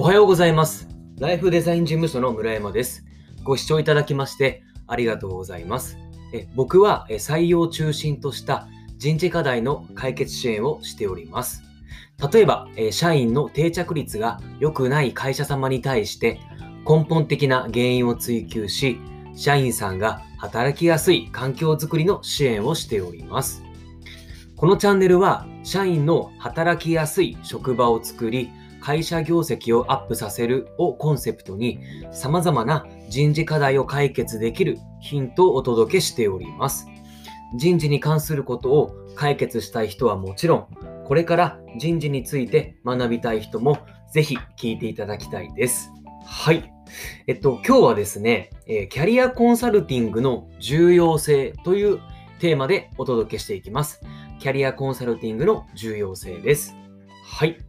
おはようございます。ライフデザイン事務所の村山です。ご視聴いただきましてありがとうございます。え僕は採用中心とした人事課題の解決支援をしております。例えば、社員の定着率が良くない会社様に対して根本的な原因を追求し、社員さんが働きやすい環境づくりの支援をしております。このチャンネルは社員の働きやすい職場を作り、会社業績をアップさせるをコンセプトに様々な人事課題を解決できるヒントをお届けしております。人事に関することを解決したい人はもちろん、これから人事について学びたい人もぜひ聞いていただきたいです。はい。えっと、今日はですね、えーキャリアコンサルティングの重要性というテーマでお届けしていきます。キャリアコンサルティングの重要性です。はい。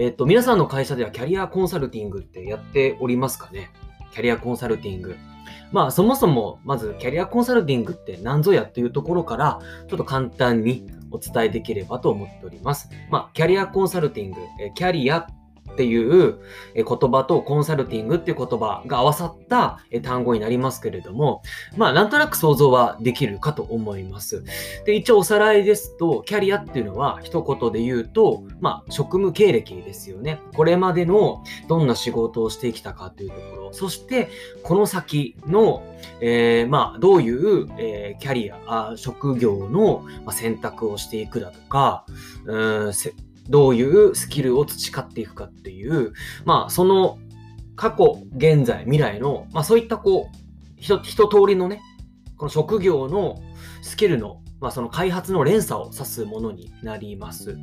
えっと、皆さんの会社ではキャリアコンサルティングってやっておりますかね？キャリアコンサルティング。まあ、そもそも、まず、キャリアコンサルティングって何ぞやっていうところから、ちょっと簡単にお伝えできればと思っております。まあ、キャリアコンサルティング、キャリアっていう言葉とコンサルティングっていう言葉が合わさった単語になりますけれども、まあ、なんとなく想像はできるかと思います。で、一応おさらいですと、キャリアっていうのは一言で言うと、まあ、職務経歴ですよね。これまでのどんな仕事をしてきたかというところ、そして、この先の、えーまあ、どういう、えーキャリア、あ職業の選択をしていくだとか、うんどういうスキルを培っていくかっていう、まあ、その過去、現在、未来の、まあ、そういったこう、一通りのね、この職業のスキルの、まあ、その開発の連鎖を指すものになります。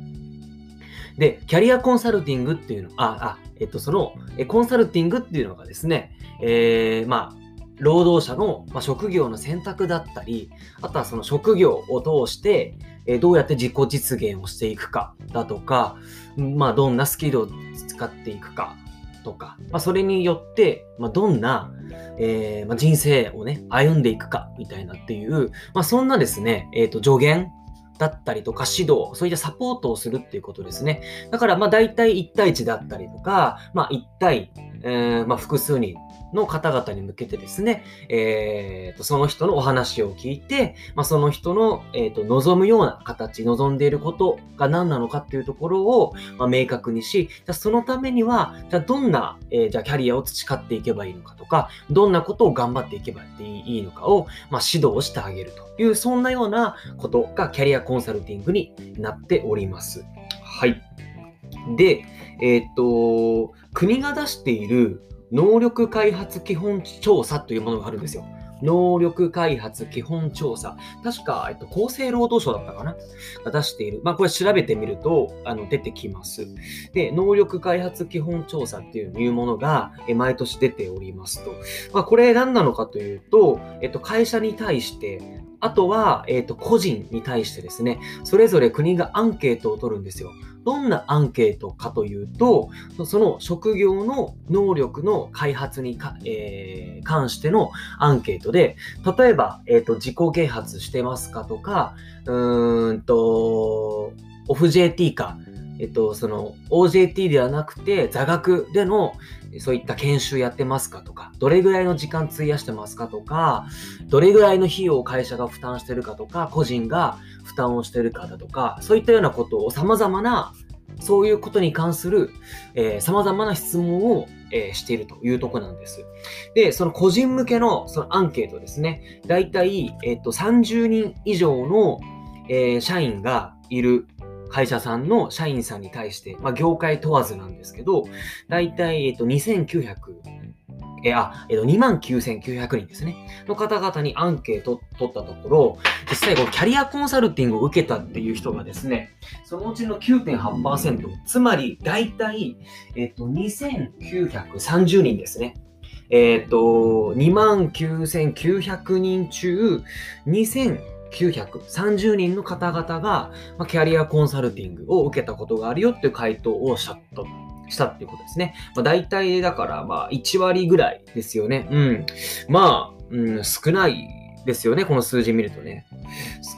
で、キャリアコンサルティングっていうの、あ、あ、えっと、その、コンサルティングっていうのがですね、えー、まあ、労働者の、職業の選択だったり、あとはその職業を通して、えどうやって自己実現をしていくかだとか、まあ、どんなスキルを使っていくかとか、まあ、それによって、まあ、どんな、えーまあ、人生をね、歩んでいくかみたいなっていう、まあ、そんなですね、えっ、と、助言だったりとか指導、そういったサポートをするっていうことですね。だから、まあ、大体1対1だったりとか、まあ、1対、えーまあ、複数人の方々に向けてですね、えーと、その人のお話を聞いて、まあ、その人の、えーと、望むような形、望んでいることが何なのかっていうところを、まあ、明確にし、じゃあそのためには、じゃあどんな、えーじゃあキャリアを培っていけばいいのかとか、どんなことを頑張っていけばいいのかを、まあ、指導してあげるという、そんなようなことがキャリアコンサルティングになっております。はい。で、えっ、と、国が出している能力開発基本調査というものがあるんですよ。能力開発基本調査。確か、えっと、厚生労働省だったかな？が出している。まあ、これ調べてみると、あの、出てきます。で、能力開発基本調査っていうものが、え毎年出ておりますと。まあ、これ何なのかというと、えっと、会社に対して、あとは、えっと、個人に対してですね、それぞれ国がアンケートを取るんですよ。どんなアンケートかというと、その職業の能力の開発にか、えー関してのアンケートで、例えば、えっ、と、自己啓発してますかとか、うーんと、オフ JT か、えっと、その OJT ではなくて座学でのそういった研修やってますかとか、どれぐらいの時間費やしてますかとか、どれぐらいの費用を会社が負担してるかとか、個人が負担をしてるかだとか、そういったようなことを様々な、そういうことに関する、えー、様々な質問を、えーしているというとこなんです。で、その個人向けのそのアンケートですね。だいたい、えっと、30人以上の、えー社員がいる会社さんの社員さんに対して、まあ、業界問わずなんですけど、だいたい、えっと、2900、えあ、えっと、29,900人ですね。の方々にアンケート取ったところ、実際キャリアコンサルティングを受けたっていう人がですね、そのうちの9.8%、つまり大体、えっと、2930人ですね。えっと、29,900人中、2 0 0 0 930人の方々が、ま、キャリアコンサルティングを受けたことがあるよっていう回答をしたと。したっていうことですね。まあ、大体だから、まあ、1割ぐらいですよね。うん。まあ、うん、少ないですよね、この数字見るとね。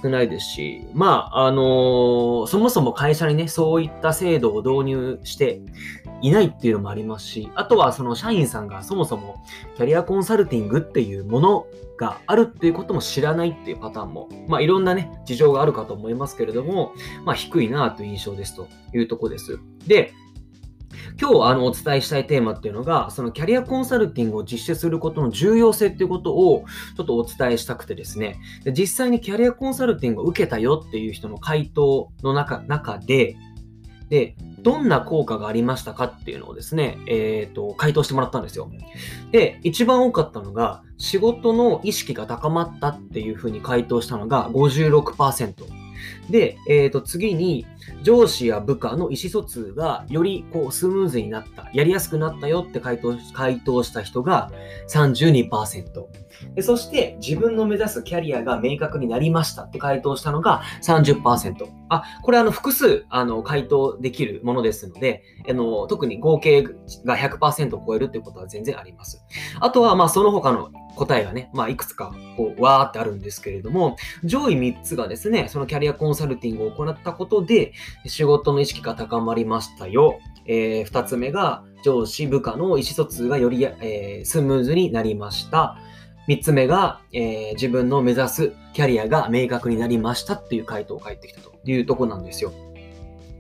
少ないですし、まあ、あのー、そもそも会社にね、そういった制度を導入していないっていうのもありますし、あとはその社員さんがそもそもキャリアコンサルティングっていうものがあるっていうことも知らないっていうパターンも、まあいろんなね、事情があるかと思いますけれども、まあ低いなという印象ですというとこです。で、今日あのお伝えしたいテーマっていうのが、そのキャリアコンサルティングを実施することの重要性っていうことをちょっとお伝えしたくてですね、で実際にキャリアコンサルティングを受けたよっていう人の回答の中中で、で、どんな効果がありましたかっていうのをですね、えっ、ー、と、回答してもらったんですよ。で、一番多かったのが、仕事の意識が高まったっていうふうに回答したのが56%。で、えー、と次に上司や部下の意思疎通がよりこうスムーズになった、やりやすくなったよって回答回答した人が32%で。そして自分の目指すキャリアが明確になりましたって回答したのが30%。あ、これあの複数あの回答できるものですので、あの特に合計が100%を超えるっていうことは全然あります。あとはまあその他の答えがね、まあ、いくつか、こう、わーってあるんですけれども、上位3つがですね、そのキャリアコンサルティングを行ったことで、仕事の意識が高まりましたよ。えー、2つ目が、上司、部下の意思疎通がより、えー、スムーズになりました。3つ目が、えー、自分の目指すキャリアが明確になりましたっていう回答を返ってきたというとこなんですよ。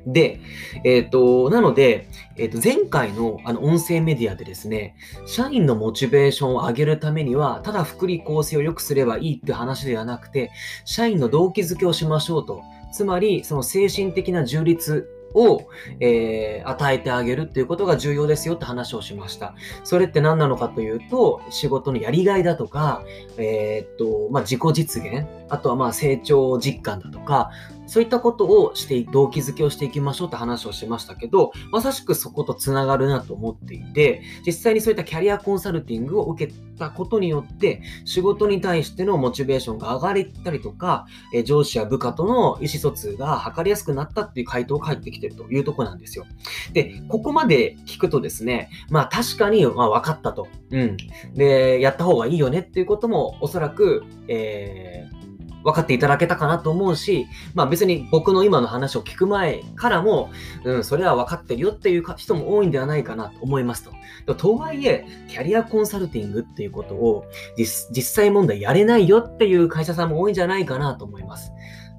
で、えっ、ー、と、なので、えっ、ー、と、前回のあの音声メディアでですね、社員のモチベーションを上げるためには、ただ福利厚生を良くすればいいって話ではなくて、社員の動機づけをしましょうと。つまり、その精神的な充実を、えー、与えてあげるっていうことが重要ですよって話をしました。それって何なのかというと、仕事のやりがいだとか、えー、っと、まあ、自己実現、あとはまあ成長実感だとか、そういったことをして、動機づけをしていきましょうって話をしましたけど、まさしくそことつながるなと思っていて、実際にそういったキャリアコンサルティングを受けたことによって、仕事に対してのモチベーションが上がったりとか、え上司や部下との意思疎通が図りやすくなったっていう回答が返ってきてるというとこなんですよ。で、ここまで聞くとですね、まあ確かに、まあ分かったと。うん。で、やった方がいいよねっていうこともおそらく、えー分かっていただけたかなと思うし、まあ別に僕の今の話を聞く前からも、うん、それは分かってるよっていう人も多いんではないかなと思いますと。とはいえ、キャリアコンサルティングっていうことを実際問題やれないよっていう会社さんも多いんじゃないかなと思います。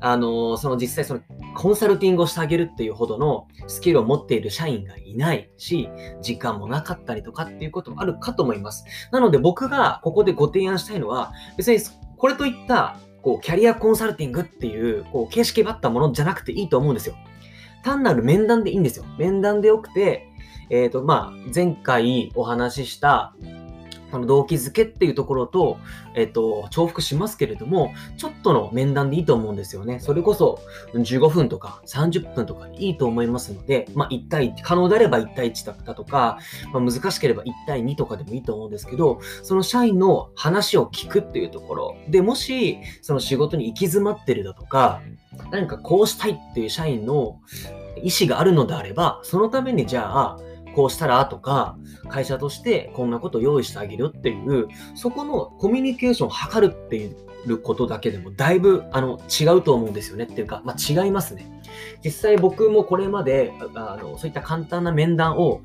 あの、その実際そのコンサルティングをしてあげるっていうほどのスキルを持っている社員がいないし、時間もなかったりとかっていうこともあるかと思います。なので僕がここでご提案したいのは、別にこれといったこう、キャリアコンサルティングっていう、こう、形式ばったものじゃなくていいと思うんですよ。単なる面談でいいんですよ。面談でよくて、えっ、ー、と、まあ、前回お話しした、あの動機づけっていうところと、えっと、重複しますけれども、ちょっとの面談でいいと思うんですよね。それこそ15分とか30分とかでいいと思いますので、まあ1対1、可能であれば1対1だとか、まあ、難しければ1対2とかでもいいと思うんですけど、その社員の話を聞くっていうところ。で、もしその仕事に行き詰まってるだとか、何かこうしたいっていう社員の意思があるのであれば、そのためにじゃあ、こうしたらとか、会社としてこんなこと用意してあげるっていう、そこのコミュニケーションを図るっていうことだけでもだいぶあの違うと思うんですよねっていうか、まあ、違いますね。実際僕もこれまであのそういった簡単な面談を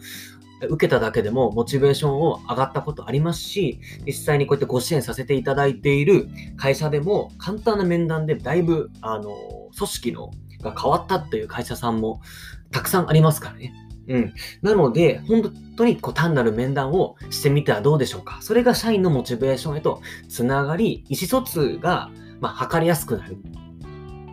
受けただけでもモチベーションを上がったことありますし、実際にこうやってご支援させていただいている会社でも簡単な面談でだいぶあの組織のが変わったっていう会社さんもたくさんありますからね。うん。なので、本当にこう単なる面談をしてみてはどうでしょうか。それが社員のモチベーションへとつながり、意思疎通が、まあ、測りやすくなる。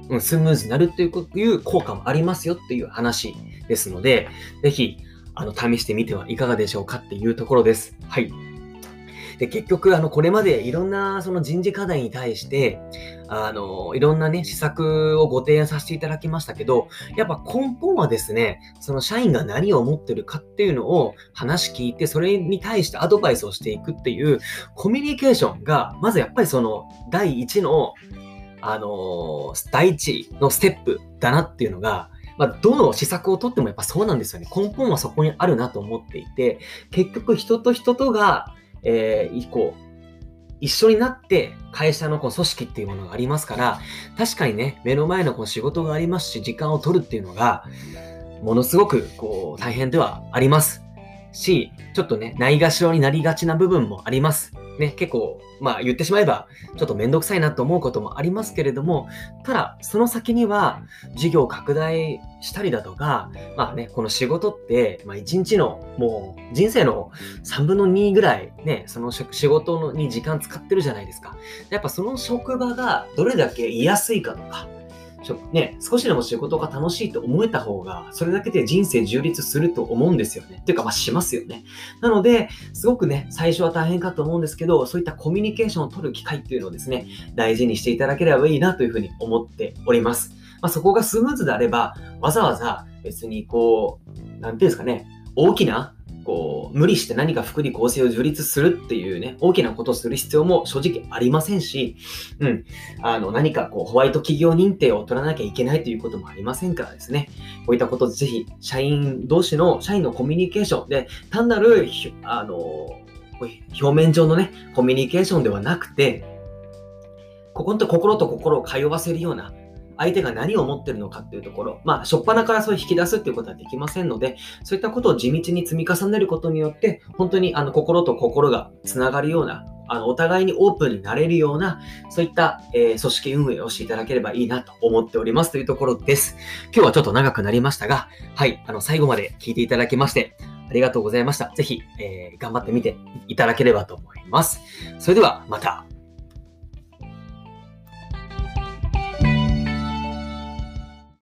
うん、スムーズになるという効果もありますよっていう話ですので、ぜひ、あの、試してみてはいかがでしょうかっていうところです。はい。で、結局、あの、これまでいろんなその人事課題に対して、あの、いろんなね、施策をご提案させていただきましたけど、やっぱ根本はですね、その社員が何を思ってるかっていうのを話聞いて、それに対してアドバイスをしていくっていうコミュニケーションが、まずやっぱりその第一の、あの、第一のステップだなっていうのが、まあ、どの施策をとってもやっぱそうなんですよね。根本はそこにあるなと思っていて、結局人と人とがえー、以降、一緒になって会社のこう組織っていうものがありますから、確かにね、目の前のこう仕事がありますし、時間を取るっていうのが、ものすごくこう大変ではあります。し、ちょっとね、ないがしろになりがちな部分もあります。ね、結構、まあ言ってしまえば、ちょっとめんどくさいなと思うこともありますけれども、ただ、その先には、事業拡大したりだとか、まあね、この仕事って、まあ一日の、もう人生の3分の2ぐらい、ね、その仕事に時間使ってるじゃないですか。やっぱその職場がどれだけ居やすいかとか、ね、少しでも仕事が楽しいと思えた方が、それだけで人生充実すると思うんですよね。っていうか、まあ、しますよね。なので、すごくね、最初は大変かと思うんですけど、そういったコミュニケーションを取る機会っていうのをですね、大事にしていただければいいなというふうに思っております。まあ、そこがスムーズであれば、わざわざ別にこう、なんていうんですかね、大きなこう、無理して何か福利厚生を樹立するっていうね、大きなことをする必要も正直ありませんし、うん、あの、何かこう、ホワイト企業認定を取らなきゃいけないということもありませんからですね、こういったことぜひ、社員同士の、社員のコミュニケーションで、単なる、あの、表面上のね、コミュニケーションではなくて、ここと心と心を通わせるような、相手が何を思ってるのかっていうところ、まあ、初っ端からそう引き出すっていうことはできませんので、そういったことを地道に積み重ねることによって、本当にあの心と心がつながるような、あのお互いにオープンになれるような、そういった、えー、組織運営をしていただければいいなと思っておりますというところです。今日はちょっと長くなりましたが、はい、あの最後まで聞いていただきまして、ありがとうございました。ぜひ、えー、頑張ってみていただければと思います。それではまた。